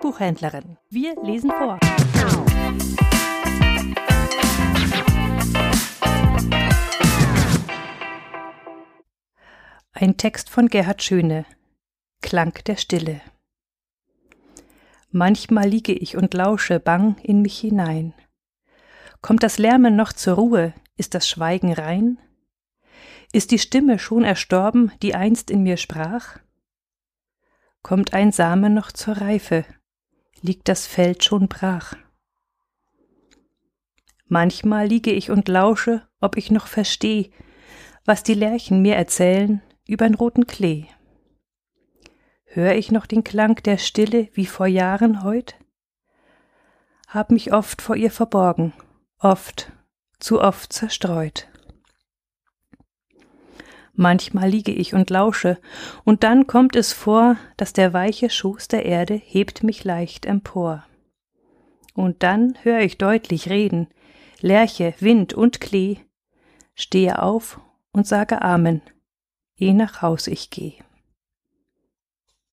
Buchhändlerin. Wir lesen vor. Ein Text von Gerhard Schöne. Klang der Stille. Manchmal liege ich und lausche bang in mich hinein. Kommt das Lärmen noch zur Ruhe? Ist das Schweigen rein? Ist die Stimme schon erstorben, die einst in mir sprach? Kommt ein Same noch zur Reife? Liegt das Feld schon brach? Manchmal liege ich und lausche, ob ich noch versteh, was die Lerchen mir erzählen übern roten Klee. Hör ich noch den Klang der Stille wie vor Jahren heut? Hab mich oft vor ihr verborgen, oft, zu oft zerstreut. Manchmal liege ich und lausche, und dann kommt es vor, dass der weiche Schoß der Erde hebt mich leicht empor. Und dann hör ich deutlich reden, Lerche, Wind und Klee, stehe auf und sage Amen, eh nach Haus ich geh.